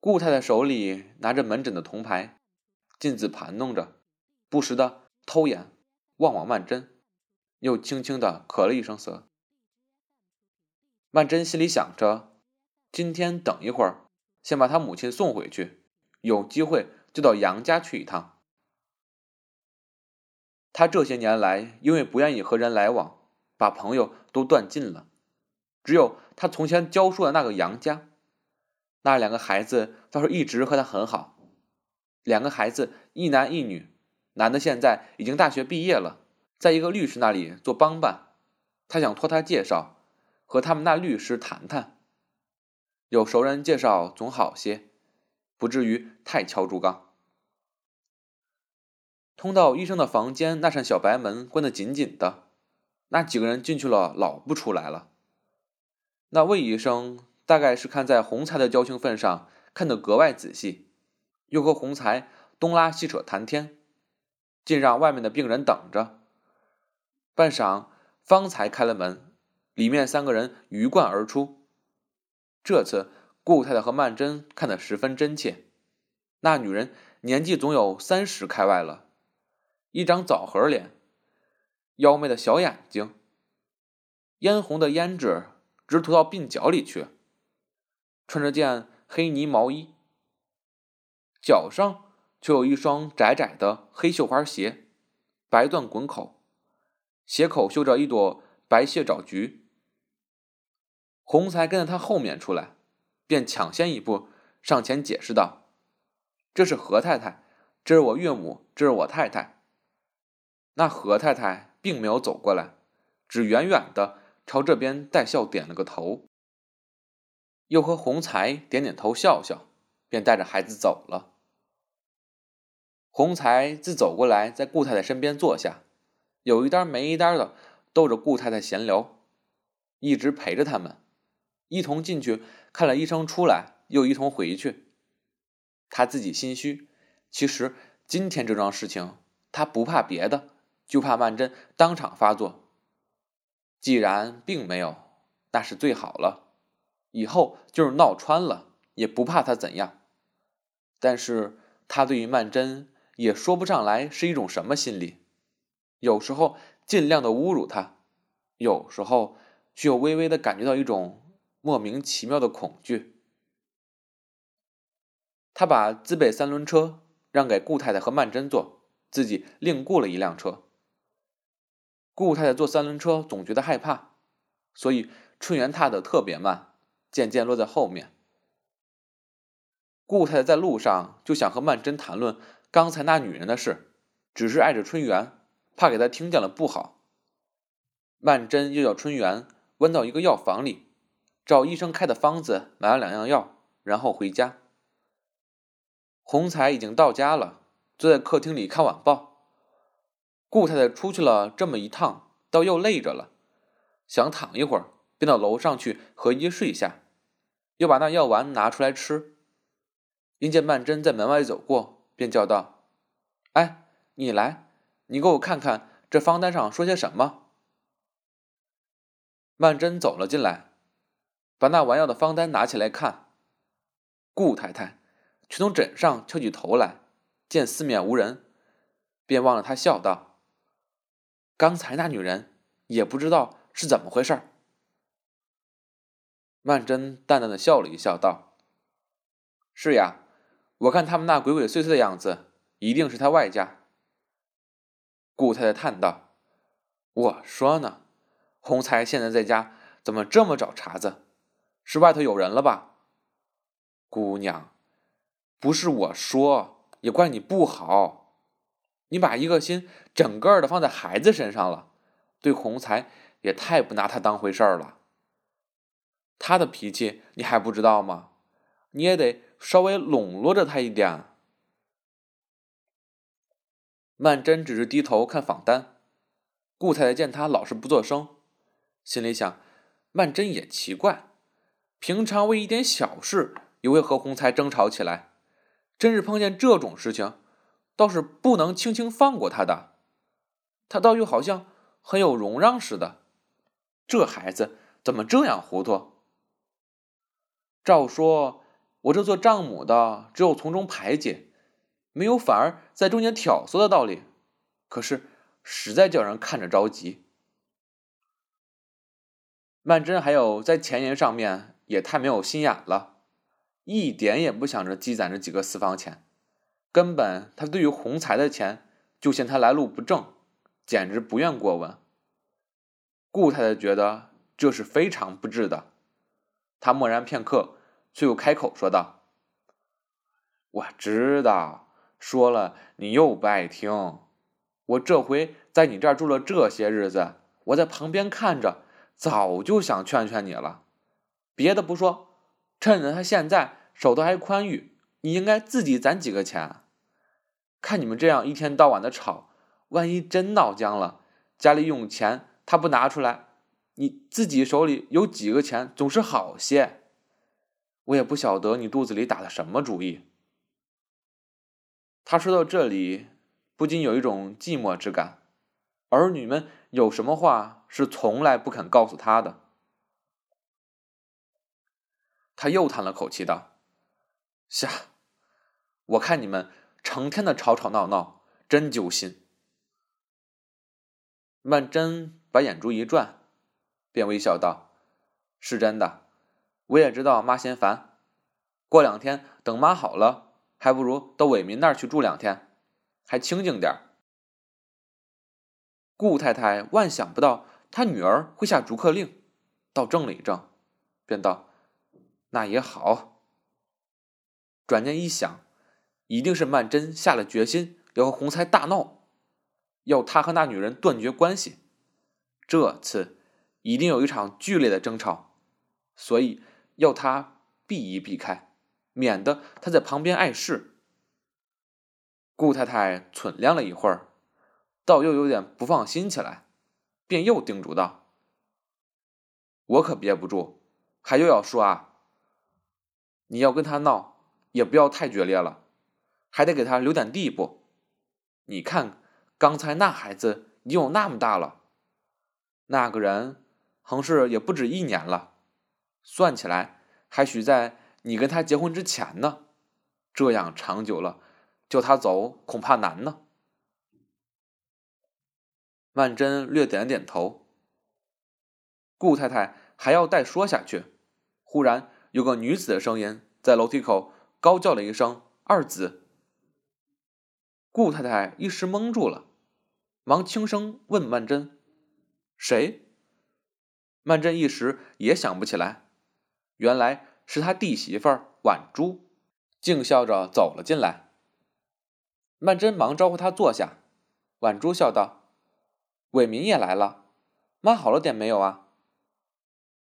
顾太太手里拿着门诊的铜牌，镜子盘弄着，不时的偷眼望望曼桢，又轻轻的咳了一声嗽。曼桢心里想着，今天等一会儿，先把他母亲送回去，有机会就到杨家去一趟。他这些年来，因为不愿意和人来往，把朋友都断尽了，只有他从前教书的那个杨家。那两个孩子倒是一直和他很好，两个孩子一男一女，男的现在已经大学毕业了，在一个律师那里做帮办。他想托他介绍，和他们那律师谈谈，有熟人介绍总好些，不至于太敲竹杠。通到医生的房间那扇小白门关得紧紧的，那几个人进去了，老不出来了。那魏医生。大概是看在洪才的交情份上，看得格外仔细，又和洪才东拉西扯谈天，竟让外面的病人等着。半晌，方才开了门，里面三个人鱼贯而出。这次顾太太和曼桢看得十分真切。那女人年纪总有三十开外了，一张枣核脸，妖媚的小眼睛，嫣红的胭脂直涂到鬓角里去。穿着件黑呢毛衣，脚上却有一双窄窄的黑绣花鞋，白缎滚口，鞋口绣着一朵白蟹爪菊。洪才跟在他后面出来，便抢先一步上前解释道：“这是何太太，这是我岳母，这是我太太。”那何太太并没有走过来，只远远的朝这边带笑点了个头。又和洪才点点头，笑笑，便带着孩子走了。洪才自走过来，在顾太太身边坐下，有一搭没一搭的逗着顾太太闲聊，一直陪着他们，一同进去看了医生出来，又一同回去。他自己心虚，其实今天这桩事情，他不怕别的，就怕曼桢当场发作。既然并没有，那是最好了。以后就是闹穿了，也不怕他怎样。但是他对于曼桢也说不上来是一种什么心理。有时候尽量的侮辱他，有时候却又微微的感觉到一种莫名其妙的恐惧。他把自备三轮车让给顾太太和曼桢坐，自己另雇了一辆车。顾太太坐三轮车总觉得害怕，所以春园踏得特别慢。渐渐落在后面。顾太太在路上就想和曼桢谈论刚才那女人的事，只是碍着春园，怕给她听见了不好。曼桢又叫春园弯到一个药房里，照医生开的方子买了两样药，然后回家。洪才已经到家了，坐在客厅里看晚报。顾太太出去了这么一趟，倒又累着了，想躺一会儿，便到楼上去和衣睡下。又把那药丸拿出来吃，因见曼桢在门外走过，便叫道：“哎，你来，你给我看看这方单上说些什么。”曼桢走了进来，把那丸药的方单拿起来看。顾太太却从枕上翘起头来，见四面无人，便望着他笑道：“刚才那女人也不知道是怎么回事。”曼桢淡淡的笑了一笑，道：“是呀，我看他们那鬼鬼祟祟的样子，一定是他外家。”顾太太叹道：“我说呢，洪才现在在家，怎么这么找茬子？是外头有人了吧？”姑娘，不是我说，也怪你不好，你把一个心整个的放在孩子身上了，对洪才也太不拿他当回事儿了。他的脾气你还不知道吗？你也得稍微笼络着他一点。曼桢只是低头看访单，顾太太见他老是不作声，心里想：曼桢也奇怪，平常为一点小事也会和洪才争吵起来，真是碰见这种事情，倒是不能轻轻放过他的。他倒又好像很有容让似的，这孩子怎么这样糊涂？照说，我这做丈母的只有从中排解，没有反而在中间挑唆的道理。可是实在叫人看着着急。曼桢还有在前言上面也太没有心眼了，一点也不想着积攒着几个私房钱，根本他对于洪财的钱就嫌他来路不正，简直不愿过问。顾太太觉得这是非常不智的，她默然片刻，却又开口说道：“我知道，说了你又不爱听。我这回在你这儿住了这些日子，我在旁边看着。”早就想劝劝你了，别的不说，趁着他现在手头还宽裕，你应该自己攒几个钱。看你们这样一天到晚的吵，万一真闹僵了，家里用钱他不拿出来，你自己手里有几个钱总是好些。我也不晓得你肚子里打的什么主意。他说到这里，不禁有一种寂寞之感。儿女们有什么话是从来不肯告诉他的？他又叹了口气道：“下，我看你们成天的吵吵闹闹，真揪心。”曼桢把眼珠一转，便微笑道：“是真的，我也知道妈嫌烦。过两天等妈好了，还不如到伟民那儿去住两天，还清静点儿。”顾太太万想不到她女儿会下逐客令，倒怔了一怔，便道：“那也好。”转念一想，一定是曼桢下了决心要和洪才大闹，要他和那女人断绝关系。这次一定有一场剧烈的争吵，所以要他避一避开，免得他在旁边碍事。顾太太忖量了一会儿。倒又有点不放心起来，便又叮嘱道：“我可憋不住，还又要说啊，你要跟他闹，也不要太决裂了，还得给他留点地步。你看刚才那孩子已经有那么大了，那个人横是也不止一年了，算起来还许在你跟他结婚之前呢。这样长久了，叫他走恐怕难呢。”曼桢略点了点头，顾太太还要再说下去，忽然有个女子的声音在楼梯口高叫了一声“二子”，顾太太一时懵住了，忙轻声问曼桢：“谁？”曼桢一时也想不起来，原来是他弟媳妇婉珠，静笑着走了进来。曼桢忙招呼她坐下，婉珠笑道。伟民也来了，妈好了点没有啊？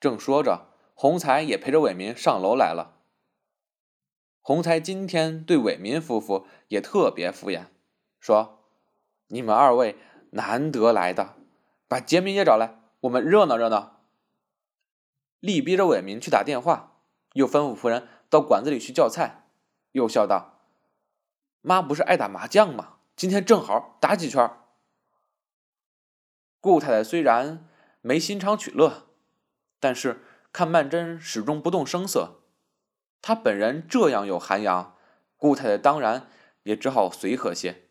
正说着，洪才也陪着伟民上楼来了。洪才今天对伟民夫妇也特别敷衍，说：“你们二位难得来的，把杰民也找来，我们热闹热闹。”力逼着伟民去打电话，又吩咐仆人到馆子里去叫菜，又笑道：“妈不是爱打麻将吗？今天正好打几圈。”顾太太虽然没心肠取乐，但是看曼桢始终不动声色，她本人这样有涵养，顾太太当然也只好随和些。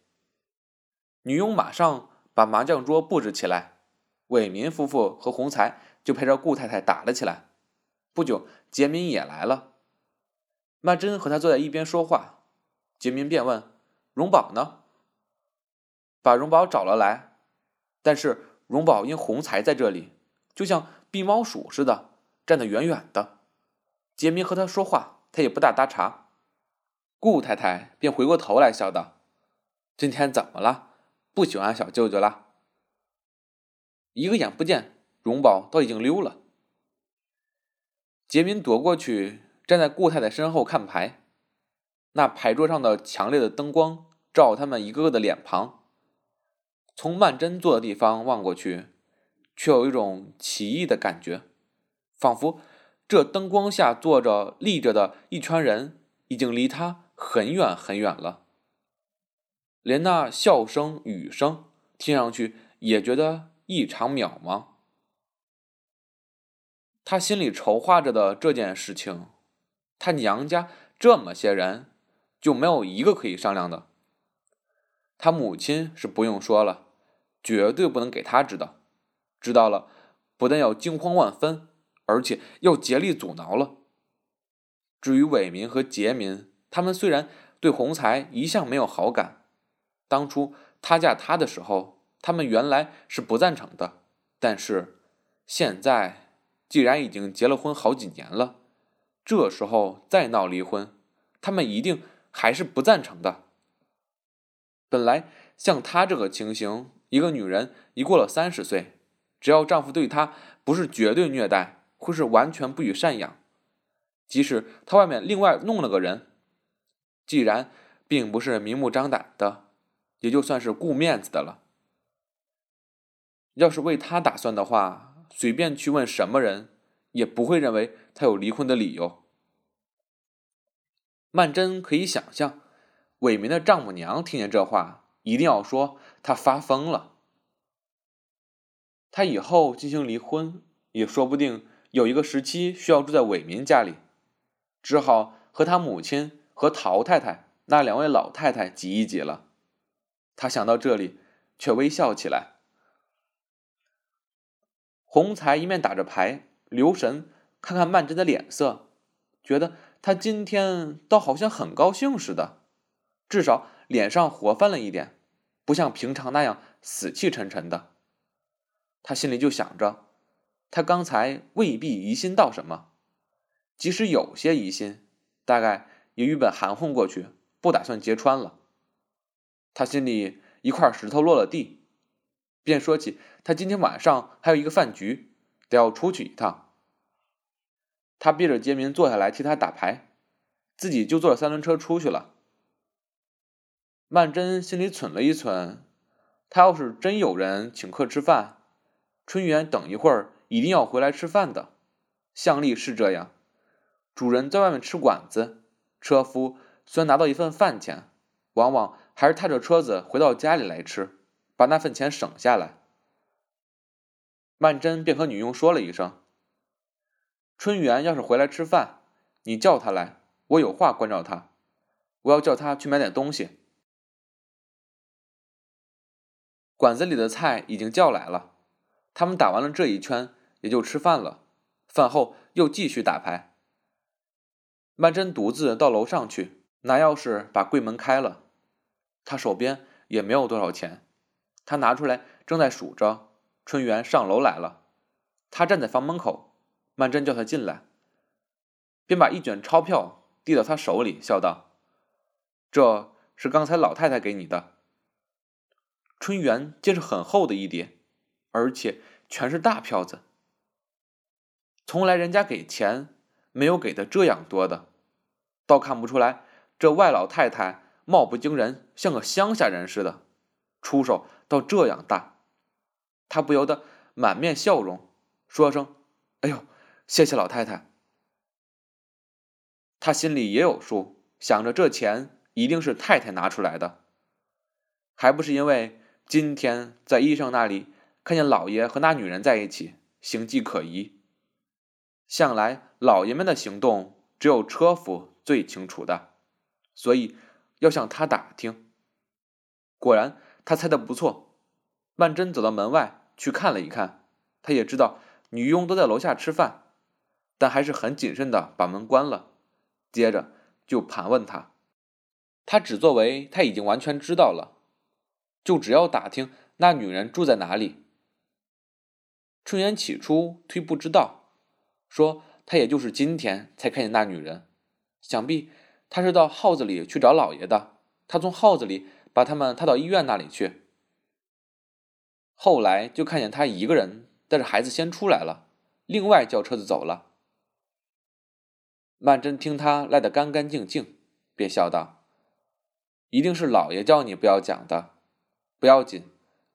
女佣马上把麻将桌布置起来，伟民夫妇和洪才就陪着顾太太打了起来。不久，杰民也来了，曼桢和他坐在一边说话，杰民便问：“荣宝呢？”把荣宝找了来，但是。荣宝因洪财在这里，就像避猫鼠似的，站得远远的。杰明和他说话，他也不大搭茬。顾太太便回过头来笑道：“今天怎么了？不喜欢小舅舅了？”一个眼不见，荣宝都已经溜了。杰明躲过去，站在顾太太身后看牌。那牌桌上的强烈的灯光照他们一个个的脸庞。从曼桢坐的地方望过去，却有一种奇异的感觉，仿佛这灯光下坐着立着的一圈人已经离他很远很远了，连那笑声、雨声听上去也觉得异常渺茫。他心里筹划着的这件事情，他娘家这么些人，就没有一个可以商量的。他母亲是不用说了，绝对不能给他知道，知道了，不但要惊慌万分，而且要竭力阻挠了。至于伟民和杰民，他们虽然对洪才一向没有好感，当初他嫁他的时候，他们原来是不赞成的，但是现在既然已经结了婚好几年了，这时候再闹离婚，他们一定还是不赞成的。本来像她这个情形，一个女人一过了三十岁，只要丈夫对她不是绝对虐待，或是完全不予赡养，即使她外面另外弄了个人，既然并不是明目张胆的，也就算是顾面子的了。要是为她打算的话，随便去问什么人，也不会认为他有离婚的理由。曼桢可以想象。伟民的丈母娘听见这话，一定要说他发疯了。他以后进行离婚，也说不定有一个时期需要住在伟民家里，只好和他母亲和陶太太那两位老太太挤一挤了。他想到这里，却微笑起来。洪才一面打着牌，留神看看曼桢的脸色，觉得他今天倒好像很高兴似的。至少脸上活泛了一点，不像平常那样死气沉沉的。他心里就想着，他刚才未必疑心到什么，即使有些疑心，大概也与本含混过去，不打算揭穿了。他心里一块石头落了地，便说起他今天晚上还有一个饭局，得要出去一趟。他逼着杰明坐下来替他打牌，自己就坐着三轮车出去了。曼桢心里忖了一忖，他要是真有人请客吃饭，春元等一会儿一定要回来吃饭的。向丽是这样，主人在外面吃馆子，车夫虽然拿到一份饭钱，往往还是踏着车子回到家里来吃，把那份钱省下来。曼桢便和女佣说了一声：“春元要是回来吃饭，你叫他来，我有话关照他，我要叫他去买点东西。”馆子里的菜已经叫来了，他们打完了这一圈，也就吃饭了。饭后又继续打牌。曼桢独自到楼上去拿钥匙，把柜门开了。他手边也没有多少钱，他拿出来正在数着。春元上楼来了，他站在房门口，曼桢叫他进来，便把一卷钞票递到他手里，笑道：“这是刚才老太太给你的。”春元见是很厚的一叠，而且全是大票子。从来人家给钱没有给的这样多的，倒看不出来这外老太太貌不惊人，像个乡下人似的，出手到这样大。他不由得满面笑容，说声：“哎呦，谢谢老太太。”他心里也有数，想着这钱一定是太太拿出来的，还不是因为。今天在医生那里看见老爷和那女人在一起，形迹可疑。向来老爷们的行动只有车夫最清楚的，所以要向他打听。果然，他猜的不错。曼桢走到门外去看了一看，他也知道女佣都在楼下吃饭，但还是很谨慎的把门关了。接着就盘问他，他只作为他已经完全知道了。就只要打听那女人住在哪里。春元起初推不知道，说他也就是今天才看见那女人，想必他是到号子里去找老爷的。他从号子里把他们抬到医院那里去。后来就看见他一个人带着孩子先出来了，另外叫车子走了。曼桢听他赖得干干净净，便笑道：“一定是老爷叫你不要讲的。”不要紧，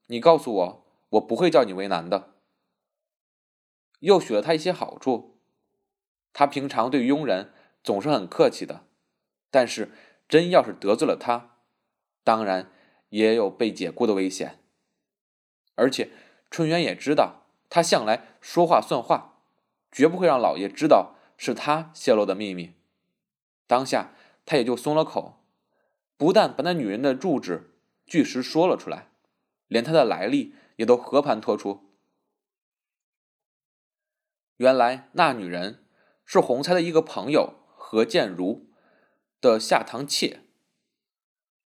你告诉我，我不会叫你为难的。又许了他一些好处，他平常对佣人总是很客气的，但是真要是得罪了他，当然也有被解雇的危险。而且春元也知道，他向来说话算话，绝不会让老爷知道是他泄露的秘密。当下他也就松了口，不但把那女人的住址据实说了出来，连她的来历也都和盘托出。原来那女人是洪才的一个朋友何建如的下堂妾。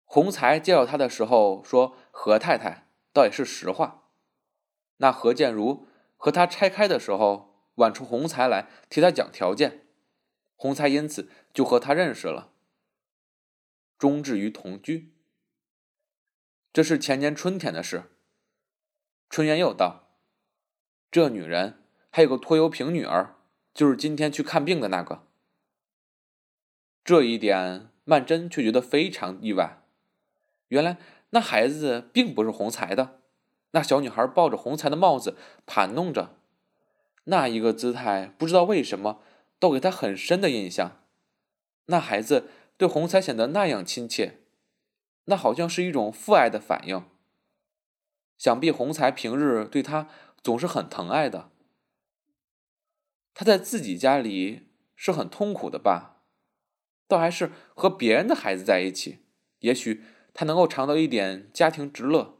洪才介绍她的时候说：“何太太倒也是实话。”那何建如和他拆开的时候，晚出洪才来替他讲条件，洪才因此就和他认识了，终至于同居。这是前年春天的事。春元又道：“这女人。”还有个拖油瓶女儿，就是今天去看病的那个。这一点，曼桢却觉得非常意外。原来那孩子并不是洪才的。那小女孩抱着洪才的帽子盘弄着，那一个姿态，不知道为什么，都给她很深的印象。那孩子对洪才显得那样亲切，那好像是一种父爱的反应。想必洪才平日对他总是很疼爱的。他在自己家里是很痛苦的吧？倒还是和别人的孩子在一起，也许他能够尝到一点家庭之乐。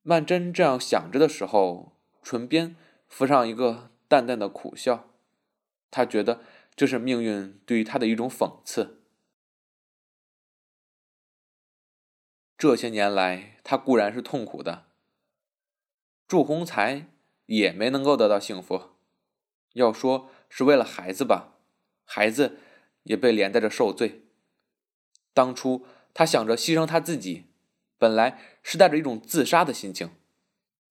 曼桢这样想着的时候，唇边浮上一个淡淡的苦笑。他觉得这是命运对于他的一种讽刺。这些年来，他固然是痛苦的。祝鸿才。也没能够得到幸福。要说是为了孩子吧，孩子也被连带着受罪。当初他想着牺牲他自己，本来是带着一种自杀的心情。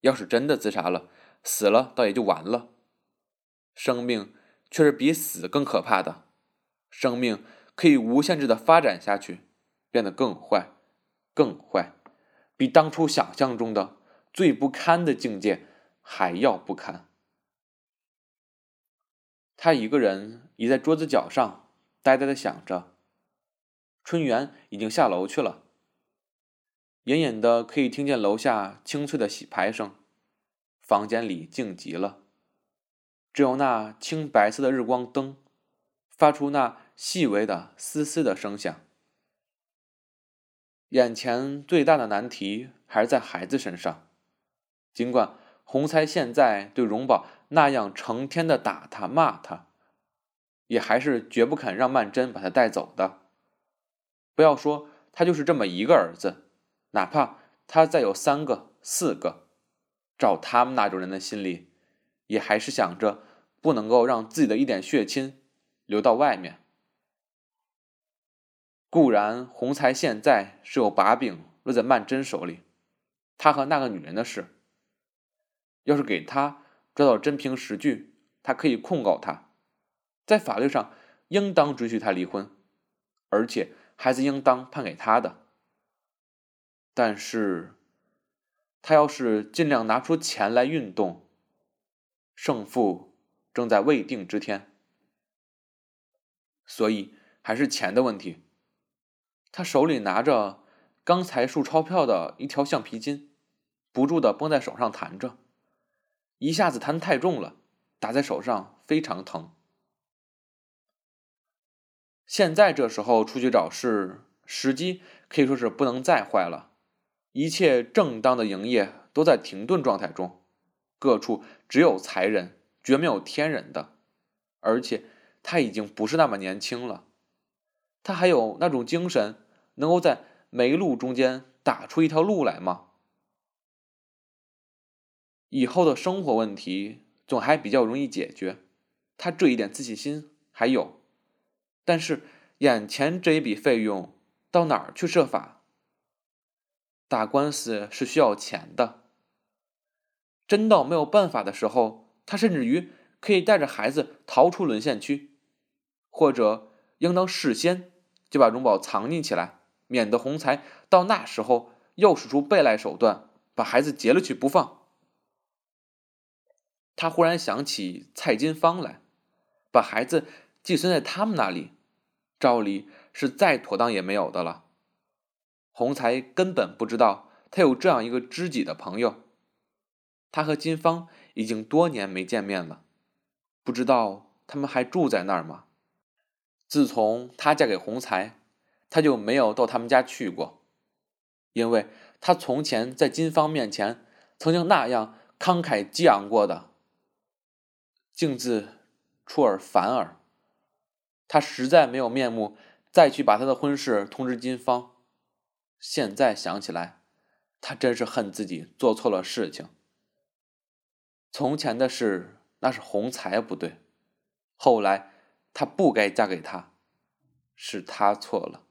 要是真的自杀了，死了倒也就完了。生命却是比死更可怕的。生命可以无限制的发展下去，变得更坏，更坏，比当初想象中的最不堪的境界。还要不堪。他一个人倚在桌子角上，呆呆的想着。春园已经下楼去了，隐隐的可以听见楼下清脆的洗牌声。房间里静极了，只有那青白色的日光灯发出那细微的嘶嘶的声响。眼前最大的难题还是在孩子身上，尽管。洪才现在对荣宝那样成天的打他骂他，也还是绝不肯让曼桢把他带走的。不要说他就是这么一个儿子，哪怕他再有三个、四个，照他们那种人的心里，也还是想着不能够让自己的一点血亲流到外面。固然洪才现在是有把柄落在曼桢手里，他和那个女人的事。要是给他抓到真凭实据，他可以控告他，在法律上应当准许他离婚，而且孩子应当判给他的。但是，他要是尽量拿出钱来运动，胜负正在未定之天。所以还是钱的问题。他手里拿着刚才数钞票的一条橡皮筋，不住的绷在手上弹着。一下子弹太重了，打在手上非常疼。现在这时候出去找事，时机可以说是不能再坏了。一切正当的营业都在停顿状态中，各处只有才人，绝没有天人的。而且他已经不是那么年轻了，他还有那种精神，能够在没路中间打出一条路来吗？以后的生活问题总还比较容易解决，他这一点自信心还有，但是眼前这一笔费用到哪儿去设法？打官司是需要钱的，真到没有办法的时候，他甚至于可以带着孩子逃出沦陷区，或者应当事先就把荣宝藏匿起来，免得洪才到那时候又使出背赖手段，把孩子劫了去不放。他忽然想起蔡金芳来，把孩子寄存在他们那里，照理是再妥当也没有的了。洪才根本不知道他有这样一个知己的朋友，他和金芳已经多年没见面了，不知道他们还住在那儿吗？自从她嫁给洪才，她就没有到他们家去过，因为她从前在金芳面前曾经那样慷慨激昂过的，镜自出尔反尔。他实在没有面目再去把他的婚事通知金芳。现在想起来，他真是恨自己做错了事情。从前的事那是洪才不对，后来他不该嫁给他，是他错了。